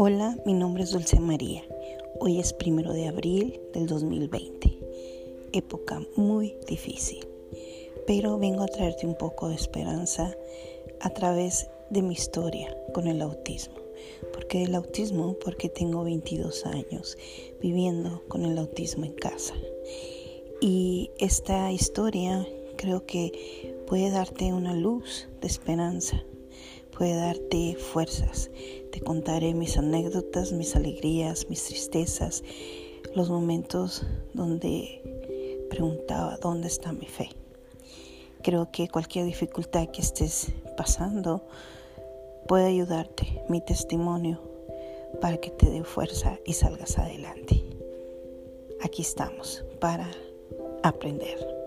Hola, mi nombre es Dulce María. Hoy es primero de abril del 2020. Época muy difícil. Pero vengo a traerte un poco de esperanza a través de mi historia con el autismo. ¿Por qué el autismo? Porque tengo 22 años viviendo con el autismo en casa. Y esta historia creo que puede darte una luz de esperanza, puede darte fuerzas. Te contaré mis anécdotas, mis alegrías, mis tristezas, los momentos donde preguntaba dónde está mi fe. Creo que cualquier dificultad que estés pasando puede ayudarte, mi testimonio, para que te dé fuerza y salgas adelante. Aquí estamos para aprender.